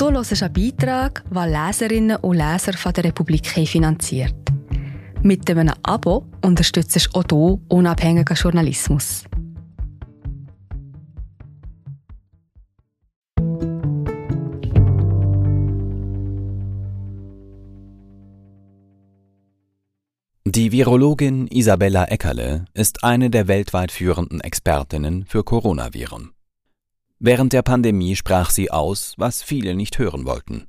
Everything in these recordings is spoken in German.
Du hörst einen Beitrag, den Leserinnen und Leser von der Republik finanziert. Mit einem Abo unterstützt du auch du unabhängigen Journalismus. Die Virologin Isabella Eckerle ist eine der weltweit führenden Expertinnen für Coronaviren. Während der Pandemie sprach sie aus, was viele nicht hören wollten.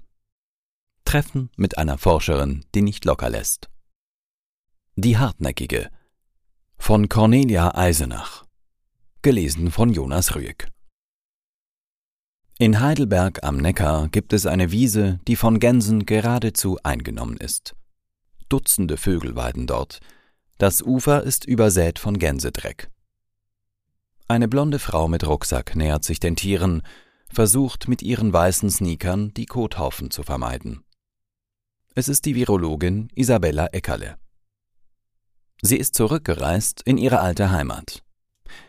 Treffen mit einer Forscherin, die nicht locker lässt. Die Hartnäckige von Cornelia Eisenach. Gelesen von Jonas Rüegg. In Heidelberg am Neckar gibt es eine Wiese, die von Gänsen geradezu eingenommen ist. Dutzende Vögel weiden dort. Das Ufer ist übersät von Gänsedreck. Eine blonde Frau mit Rucksack nähert sich den Tieren, versucht mit ihren weißen Sneakern die Kothaufen zu vermeiden. Es ist die Virologin Isabella Eckerle. Sie ist zurückgereist in ihre alte Heimat.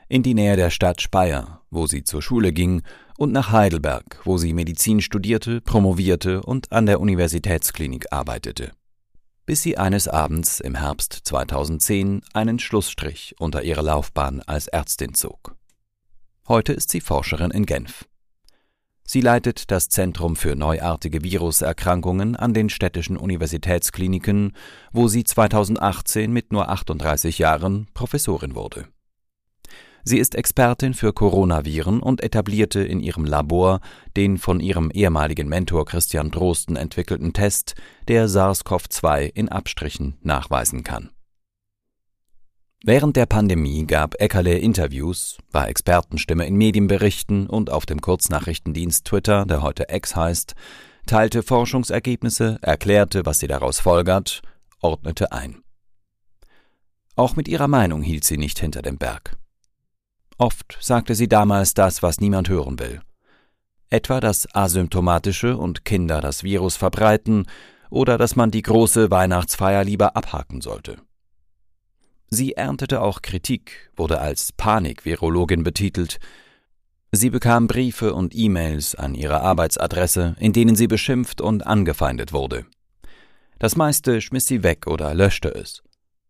In die Nähe der Stadt Speyer, wo sie zur Schule ging, und nach Heidelberg, wo sie Medizin studierte, promovierte und an der Universitätsklinik arbeitete bis sie eines Abends im Herbst 2010 einen Schlussstrich unter ihre Laufbahn als Ärztin zog. Heute ist sie Forscherin in Genf. Sie leitet das Zentrum für neuartige Viruserkrankungen an den städtischen Universitätskliniken, wo sie 2018 mit nur 38 Jahren Professorin wurde. Sie ist Expertin für Coronaviren und etablierte in ihrem Labor den von ihrem ehemaligen Mentor Christian Drosten entwickelten Test, der SARS-CoV-2 in Abstrichen nachweisen kann. Während der Pandemie gab Eckerle Interviews, war Expertenstimme in Medienberichten und auf dem Kurznachrichtendienst Twitter, der heute X heißt, teilte Forschungsergebnisse, erklärte, was sie daraus folgert, ordnete ein. Auch mit ihrer Meinung hielt sie nicht hinter dem Berg. Oft sagte sie damals das, was niemand hören will. Etwa das Asymptomatische und Kinder das Virus verbreiten oder dass man die große Weihnachtsfeier lieber abhaken sollte. Sie erntete auch Kritik, wurde als Panikvirologin betitelt. Sie bekam Briefe und E-Mails an ihre Arbeitsadresse, in denen sie beschimpft und angefeindet wurde. Das meiste schmiss sie weg oder löschte es.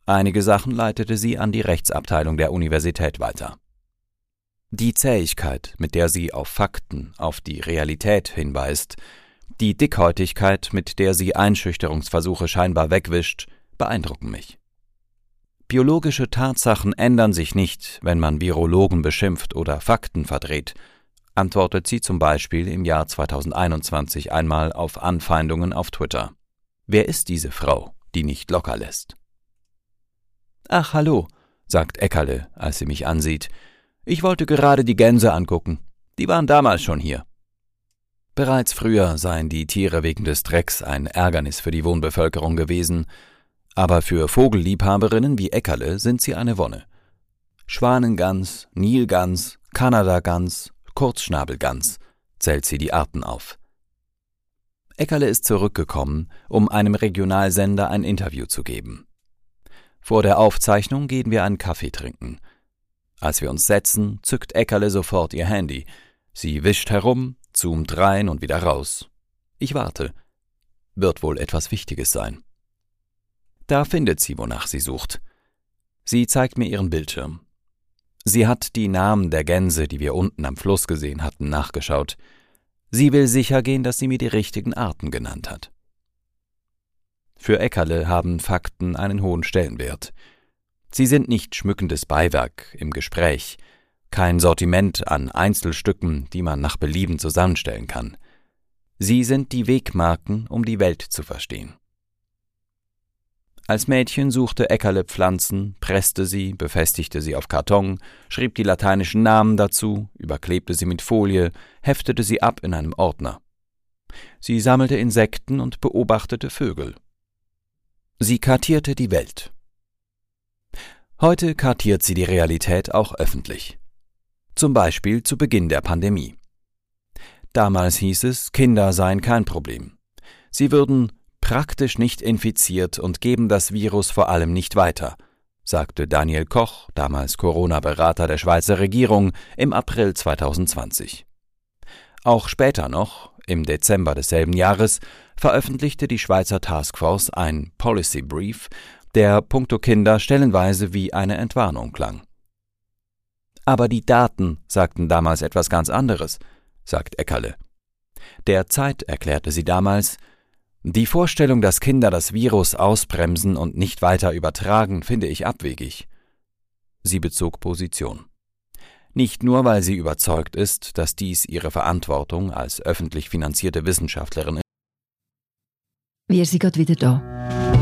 Einige Sachen leitete sie an die Rechtsabteilung der Universität weiter. Die Zähigkeit, mit der sie auf Fakten, auf die Realität hinweist, die Dickhäutigkeit, mit der sie Einschüchterungsversuche scheinbar wegwischt, beeindrucken mich. Biologische Tatsachen ändern sich nicht, wenn man Virologen beschimpft oder Fakten verdreht, antwortet sie zum Beispiel im Jahr 2021 einmal auf Anfeindungen auf Twitter. Wer ist diese Frau, die nicht locker lässt? Ach, hallo, sagt Eckerle, als sie mich ansieht, ich wollte gerade die Gänse angucken. Die waren damals schon hier. Bereits früher seien die Tiere wegen des Drecks ein Ärgernis für die Wohnbevölkerung gewesen, aber für Vogelliebhaberinnen wie Eckerle sind sie eine Wonne. Schwanengans, Nilgans, Kanadagans, Kurzschnabelgans zählt sie die Arten auf. Eckerle ist zurückgekommen, um einem Regionalsender ein Interview zu geben. Vor der Aufzeichnung gehen wir einen Kaffee trinken – als wir uns setzen, zückt Eckerle sofort ihr Handy. Sie wischt herum, zoomt rein und wieder raus. Ich warte. Wird wohl etwas Wichtiges sein. Da findet sie, wonach sie sucht. Sie zeigt mir ihren Bildschirm. Sie hat die Namen der Gänse, die wir unten am Fluss gesehen hatten, nachgeschaut. Sie will sicher gehen, dass sie mir die richtigen Arten genannt hat. Für Eckerle haben Fakten einen hohen Stellenwert. Sie sind nicht schmückendes Beiwerk im Gespräch, kein Sortiment an Einzelstücken, die man nach Belieben zusammenstellen kann. Sie sind die Wegmarken, um die Welt zu verstehen. Als Mädchen suchte Eckerle Pflanzen, presste sie, befestigte sie auf Karton, schrieb die lateinischen Namen dazu, überklebte sie mit Folie, heftete sie ab in einem Ordner. Sie sammelte Insekten und beobachtete Vögel. Sie kartierte die Welt. Heute kartiert sie die Realität auch öffentlich. Zum Beispiel zu Beginn der Pandemie. Damals hieß es, Kinder seien kein Problem. Sie würden praktisch nicht infiziert und geben das Virus vor allem nicht weiter, sagte Daniel Koch, damals Corona-Berater der Schweizer Regierung, im April 2020. Auch später noch, im Dezember desselben Jahres veröffentlichte die Schweizer Taskforce ein Policy Brief, der puncto Kinder stellenweise wie eine Entwarnung klang. Aber die Daten sagten damals etwas ganz anderes, sagt Eckerle. Der Zeit erklärte sie damals, die Vorstellung, dass Kinder das Virus ausbremsen und nicht weiter übertragen, finde ich abwegig. Sie bezog Position. Nicht nur, weil sie überzeugt ist, dass dies ihre Verantwortung als öffentlich finanzierte Wissenschaftlerin ist. Wir sind gerade wieder da.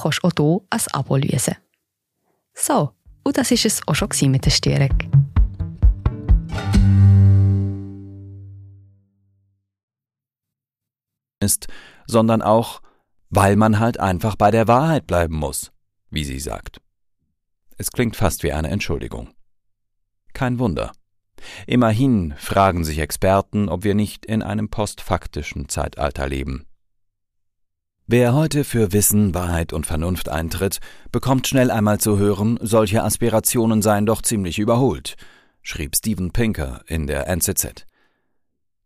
kannst du auch hier ein Abo lösen. So, und das war es auch schon mit der Störung. ist, sondern auch, weil man halt einfach bei der Wahrheit bleiben muss, wie sie sagt. Es klingt fast wie eine Entschuldigung. Kein Wunder. Immerhin fragen sich Experten, ob wir nicht in einem postfaktischen Zeitalter leben. Wer heute für Wissen, Wahrheit und Vernunft eintritt, bekommt schnell einmal zu hören, solche Aspirationen seien doch ziemlich überholt, schrieb Steven Pinker in der NZZ.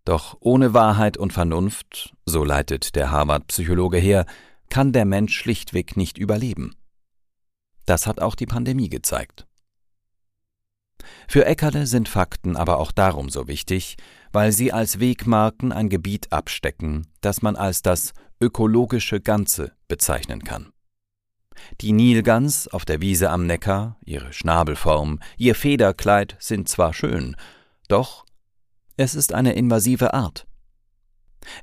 Doch ohne Wahrheit und Vernunft, so leitet der Harvard-Psychologe her, kann der Mensch schlichtweg nicht überleben. Das hat auch die Pandemie gezeigt. Für Eckerle sind Fakten aber auch darum so wichtig, weil sie als Wegmarken ein Gebiet abstecken, das man als das ökologische Ganze bezeichnen kann. Die Nilgans auf der Wiese am Neckar, ihre Schnabelform, ihr Federkleid sind zwar schön, doch es ist eine invasive Art.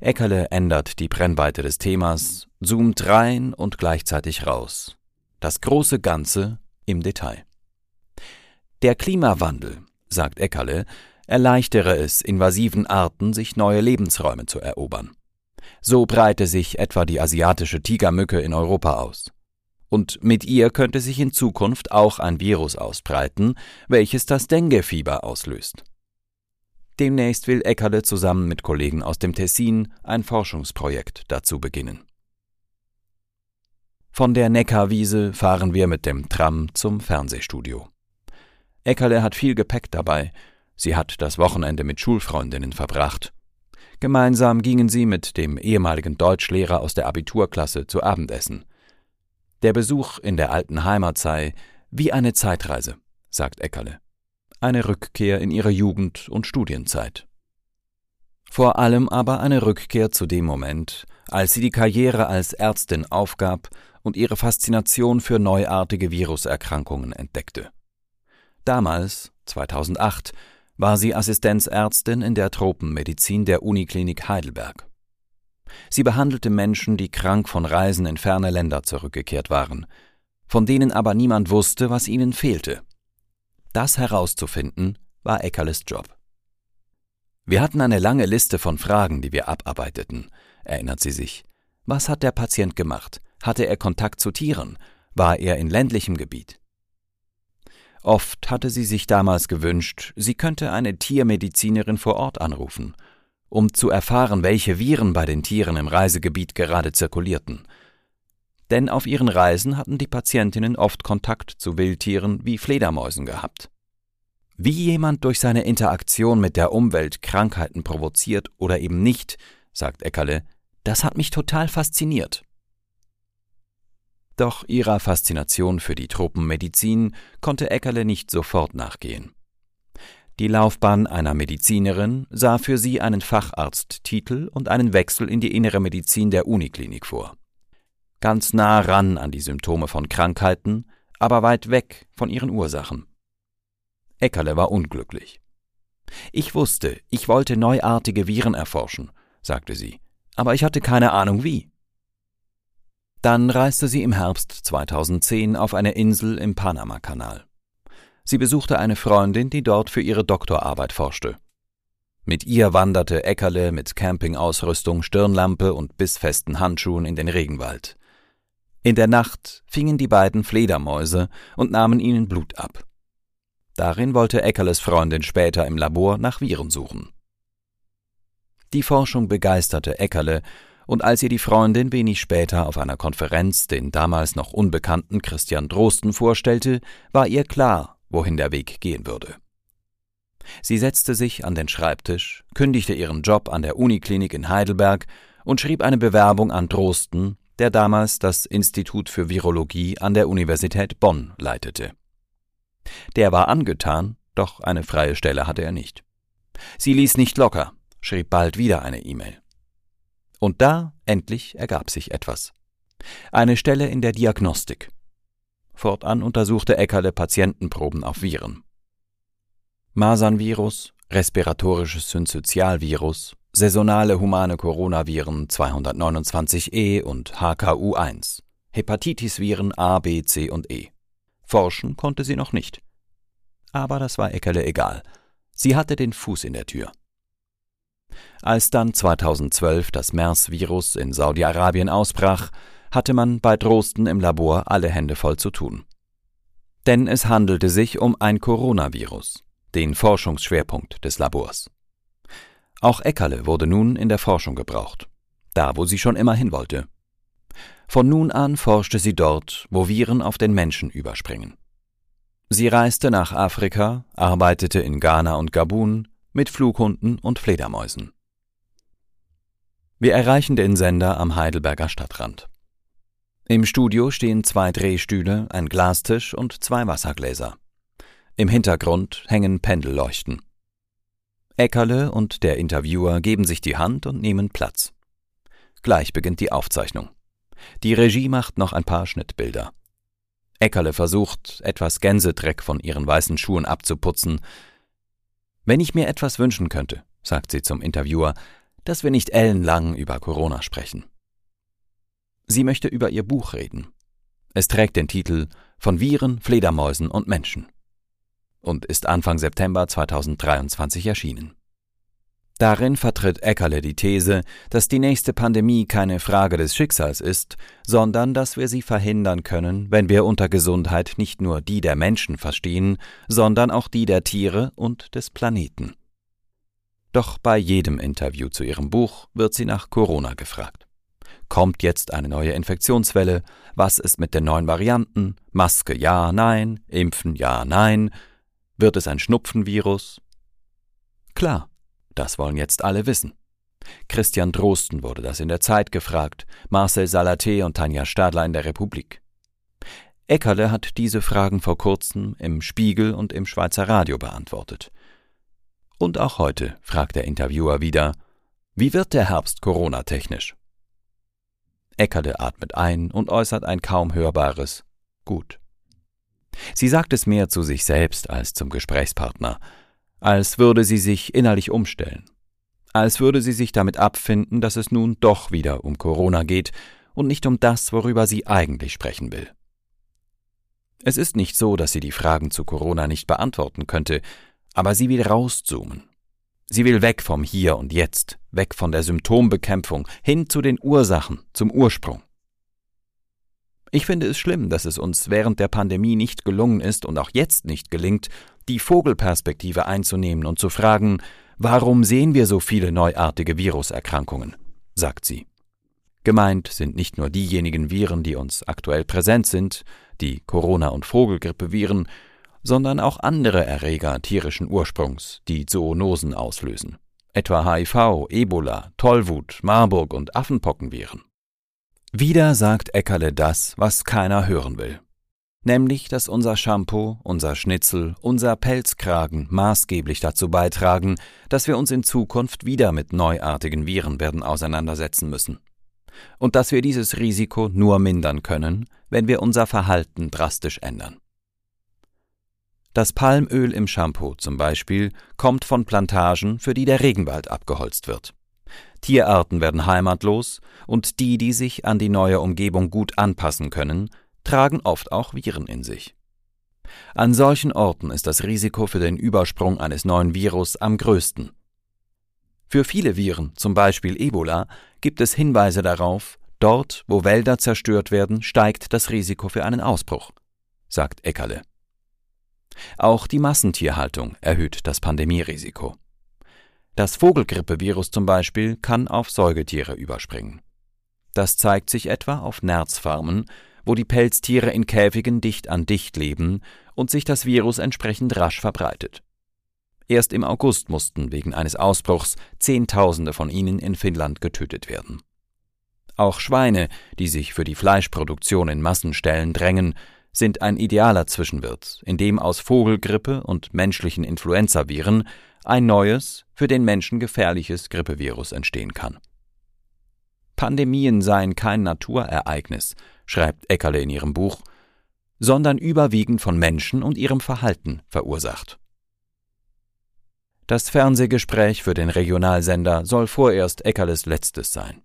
Eckerle ändert die Brennweite des Themas, zoomt rein und gleichzeitig raus. Das große Ganze im Detail. Der Klimawandel, sagt Eckerle, erleichtere es invasiven Arten, sich neue Lebensräume zu erobern. So breite sich etwa die asiatische Tigermücke in Europa aus. Und mit ihr könnte sich in Zukunft auch ein Virus ausbreiten, welches das Dengue-Fieber auslöst. Demnächst will Eckerle zusammen mit Kollegen aus dem Tessin ein Forschungsprojekt dazu beginnen. Von der Neckarwiese fahren wir mit dem Tram zum Fernsehstudio. Eckerle hat viel Gepäck dabei. Sie hat das Wochenende mit Schulfreundinnen verbracht. Gemeinsam gingen sie mit dem ehemaligen Deutschlehrer aus der Abiturklasse zu Abendessen. Der Besuch in der alten Heimat sei wie eine Zeitreise, sagt Eckerle eine Rückkehr in ihre Jugend und Studienzeit. Vor allem aber eine Rückkehr zu dem Moment, als sie die Karriere als Ärztin aufgab und ihre Faszination für neuartige Viruserkrankungen entdeckte. Damals, 2008, war sie Assistenzärztin in der Tropenmedizin der Uniklinik Heidelberg. Sie behandelte Menschen, die krank von Reisen in ferne Länder zurückgekehrt waren, von denen aber niemand wusste, was ihnen fehlte. Das herauszufinden, war Eckerles Job. Wir hatten eine lange Liste von Fragen, die wir abarbeiteten, erinnert sie sich. Was hat der Patient gemacht? Hatte er Kontakt zu Tieren? War er in ländlichem Gebiet? Oft hatte sie sich damals gewünscht, sie könnte eine Tiermedizinerin vor Ort anrufen, um zu erfahren, welche Viren bei den Tieren im Reisegebiet gerade zirkulierten denn auf ihren Reisen hatten die Patientinnen oft Kontakt zu Wildtieren wie Fledermäusen gehabt. Wie jemand durch seine Interaktion mit der Umwelt Krankheiten provoziert oder eben nicht, sagt Eckerle, das hat mich total fasziniert. Doch ihrer Faszination für die Tropenmedizin konnte Eckerle nicht sofort nachgehen. Die Laufbahn einer Medizinerin sah für sie einen Facharzttitel und einen Wechsel in die innere Medizin der Uniklinik vor ganz nah ran an die Symptome von Krankheiten, aber weit weg von ihren Ursachen. Eckerle war unglücklich. Ich wusste, ich wollte neuartige Viren erforschen, sagte sie, aber ich hatte keine Ahnung wie. Dann reiste sie im Herbst 2010 auf eine Insel im Panamakanal. Sie besuchte eine Freundin, die dort für ihre Doktorarbeit forschte. Mit ihr wanderte Eckerle mit Campingausrüstung, Stirnlampe und bissfesten Handschuhen in den Regenwald. In der Nacht fingen die beiden Fledermäuse und nahmen ihnen Blut ab. Darin wollte Eckerles Freundin später im Labor nach Viren suchen. Die Forschung begeisterte Eckerle, und als ihr die Freundin wenig später auf einer Konferenz den damals noch unbekannten Christian Drosten vorstellte, war ihr klar, wohin der Weg gehen würde. Sie setzte sich an den Schreibtisch, kündigte ihren Job an der Uniklinik in Heidelberg und schrieb eine Bewerbung an Drosten, der damals das Institut für Virologie an der Universität Bonn leitete. Der war angetan, doch eine freie Stelle hatte er nicht. Sie ließ nicht locker, schrieb bald wieder eine E-Mail. Und da endlich ergab sich etwas. Eine Stelle in der Diagnostik. Fortan untersuchte Eckerle Patientenproben auf Viren. Masernvirus, respiratorisches Synzytialvirus, saisonale humane Coronaviren 229e und HKU1, Hepatitisviren A, B, C und E. Forschen konnte sie noch nicht. Aber das war Eckerle egal. Sie hatte den Fuß in der Tür. Als dann 2012 das MERS-Virus in Saudi-Arabien ausbrach, hatte man bei Drosten im Labor alle Hände voll zu tun. Denn es handelte sich um ein Coronavirus den Forschungsschwerpunkt des Labors. Auch Eckerle wurde nun in der Forschung gebraucht, da wo sie schon immer hin wollte. Von nun an forschte sie dort, wo Viren auf den Menschen überspringen. Sie reiste nach Afrika, arbeitete in Ghana und Gabun mit Flughunden und Fledermäusen. Wir erreichen den Sender am Heidelberger Stadtrand. Im Studio stehen zwei Drehstühle, ein Glastisch und zwei Wassergläser. Im Hintergrund hängen Pendelleuchten. Eckerle und der Interviewer geben sich die Hand und nehmen Platz. Gleich beginnt die Aufzeichnung. Die Regie macht noch ein paar Schnittbilder. Eckerle versucht, etwas Gänsedreck von ihren weißen Schuhen abzuputzen. Wenn ich mir etwas wünschen könnte, sagt sie zum Interviewer, dass wir nicht ellenlang über Corona sprechen. Sie möchte über ihr Buch reden. Es trägt den Titel Von Viren, Fledermäusen und Menschen und ist Anfang September 2023 erschienen. Darin vertritt Eckerle die These, dass die nächste Pandemie keine Frage des Schicksals ist, sondern dass wir sie verhindern können, wenn wir unter Gesundheit nicht nur die der Menschen verstehen, sondern auch die der Tiere und des Planeten. Doch bei jedem Interview zu ihrem Buch wird sie nach Corona gefragt. Kommt jetzt eine neue Infektionswelle? Was ist mit den neuen Varianten? Maske ja, nein, Impfen ja, nein, wird es ein Schnupfenvirus? Klar, das wollen jetzt alle wissen. Christian Drosten wurde das in der Zeit gefragt, Marcel Salaté und Tanja Stadler in der Republik. Eckerle hat diese Fragen vor kurzem im Spiegel und im Schweizer Radio beantwortet. Und auch heute fragt der Interviewer wieder, wie wird der Herbst Corona-technisch? Eckerle atmet ein und äußert ein kaum hörbares Gut. Sie sagt es mehr zu sich selbst als zum Gesprächspartner, als würde sie sich innerlich umstellen, als würde sie sich damit abfinden, dass es nun doch wieder um Corona geht und nicht um das, worüber sie eigentlich sprechen will. Es ist nicht so, dass sie die Fragen zu Corona nicht beantworten könnte, aber sie will rauszoomen. Sie will weg vom Hier und Jetzt, weg von der Symptombekämpfung, hin zu den Ursachen, zum Ursprung. Ich finde es schlimm, dass es uns während der Pandemie nicht gelungen ist und auch jetzt nicht gelingt, die Vogelperspektive einzunehmen und zu fragen, warum sehen wir so viele neuartige Viruserkrankungen, sagt sie. Gemeint sind nicht nur diejenigen Viren, die uns aktuell präsent sind, die Corona- und Vogelgrippeviren, sondern auch andere Erreger tierischen Ursprungs, die Zoonosen auslösen, etwa HIV, Ebola, Tollwut, Marburg und Affenpockenviren. Wieder sagt Eckerle das, was keiner hören will. Nämlich, dass unser Shampoo, unser Schnitzel, unser Pelzkragen maßgeblich dazu beitragen, dass wir uns in Zukunft wieder mit neuartigen Viren werden auseinandersetzen müssen. Und dass wir dieses Risiko nur mindern können, wenn wir unser Verhalten drastisch ändern. Das Palmöl im Shampoo zum Beispiel kommt von Plantagen, für die der Regenwald abgeholzt wird. Tierarten werden heimatlos und die, die sich an die neue Umgebung gut anpassen können, tragen oft auch Viren in sich. An solchen Orten ist das Risiko für den Übersprung eines neuen Virus am größten. Für viele Viren, zum Beispiel Ebola, gibt es Hinweise darauf, dort, wo Wälder zerstört werden, steigt das Risiko für einen Ausbruch, sagt Eckerle. Auch die Massentierhaltung erhöht das Pandemierisiko. Das Vogelgrippevirus zum Beispiel kann auf Säugetiere überspringen. Das zeigt sich etwa auf Nerzfarmen, wo die Pelztiere in Käfigen dicht an dicht leben und sich das Virus entsprechend rasch verbreitet. Erst im August mussten wegen eines Ausbruchs Zehntausende von ihnen in Finnland getötet werden. Auch Schweine, die sich für die Fleischproduktion in Massenstellen drängen, sind ein idealer Zwischenwirt, in dem aus Vogelgrippe und menschlichen Influenzaviren ein neues, für den Menschen gefährliches Grippevirus entstehen kann. Pandemien seien kein Naturereignis, schreibt Eckerle in ihrem Buch, sondern überwiegend von Menschen und ihrem Verhalten verursacht. Das Fernsehgespräch für den Regionalsender soll vorerst Eckerles letztes sein.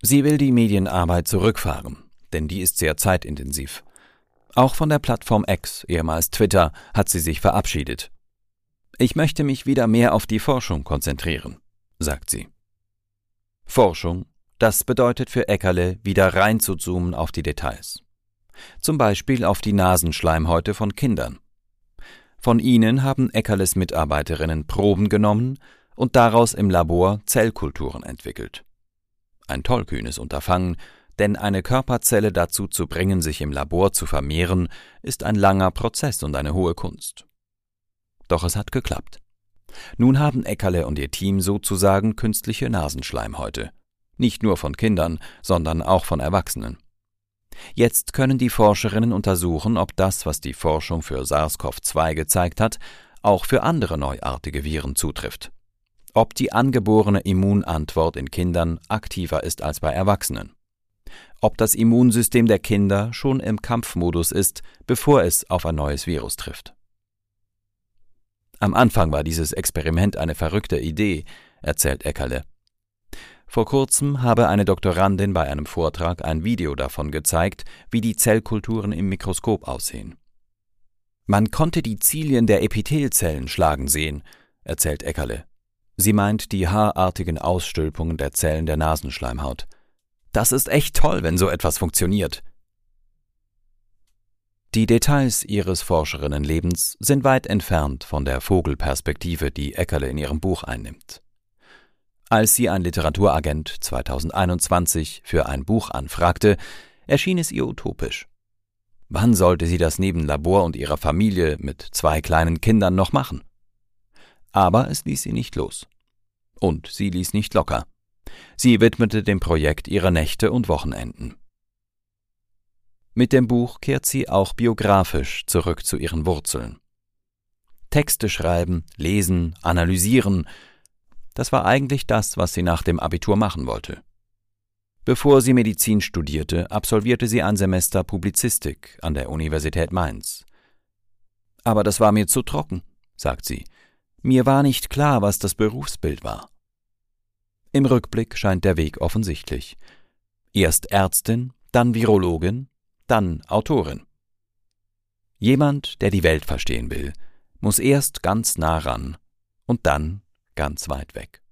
Sie will die Medienarbeit zurückfahren, denn die ist sehr zeitintensiv. Auch von der Plattform X, ehemals Twitter, hat sie sich verabschiedet. Ich möchte mich wieder mehr auf die Forschung konzentrieren, sagt sie. Forschung, das bedeutet für Eckerle, wieder reinzuzoomen auf die Details. Zum Beispiel auf die Nasenschleimhäute von Kindern. Von ihnen haben Eckerles Mitarbeiterinnen Proben genommen und daraus im Labor Zellkulturen entwickelt. Ein tollkühnes Unterfangen, denn eine Körperzelle dazu zu bringen, sich im Labor zu vermehren, ist ein langer Prozess und eine hohe Kunst. Doch es hat geklappt. Nun haben Eckerle und ihr Team sozusagen künstliche Nasenschleimhäute. Nicht nur von Kindern, sondern auch von Erwachsenen. Jetzt können die Forscherinnen untersuchen, ob das, was die Forschung für SARS-CoV-2 gezeigt hat, auch für andere neuartige Viren zutrifft. Ob die angeborene Immunantwort in Kindern aktiver ist als bei Erwachsenen ob das Immunsystem der Kinder schon im Kampfmodus ist, bevor es auf ein neues Virus trifft. Am Anfang war dieses Experiment eine verrückte Idee, erzählt Eckerle. Vor kurzem habe eine Doktorandin bei einem Vortrag ein Video davon gezeigt, wie die Zellkulturen im Mikroskop aussehen. Man konnte die Zilien der Epithelzellen schlagen sehen, erzählt Eckerle. Sie meint die haarartigen Ausstülpungen der Zellen der Nasenschleimhaut. Das ist echt toll, wenn so etwas funktioniert. Die Details ihres Forscherinnenlebens sind weit entfernt von der Vogelperspektive, die Eckerle in ihrem Buch einnimmt. Als sie ein Literaturagent 2021 für ein Buch anfragte, erschien es ihr utopisch. Wann sollte sie das neben Labor und ihrer Familie mit zwei kleinen Kindern noch machen? Aber es ließ sie nicht los. Und sie ließ nicht locker. Sie widmete dem Projekt ihre Nächte und Wochenenden. Mit dem Buch kehrt sie auch biografisch zurück zu ihren Wurzeln. Texte schreiben, lesen, analysieren, das war eigentlich das, was sie nach dem Abitur machen wollte. Bevor sie Medizin studierte, absolvierte sie ein Semester Publizistik an der Universität Mainz. Aber das war mir zu trocken, sagt sie. Mir war nicht klar, was das Berufsbild war. Im Rückblick scheint der Weg offensichtlich. Erst Ärztin, dann Virologin, dann Autorin. Jemand, der die Welt verstehen will, muss erst ganz nah ran und dann ganz weit weg.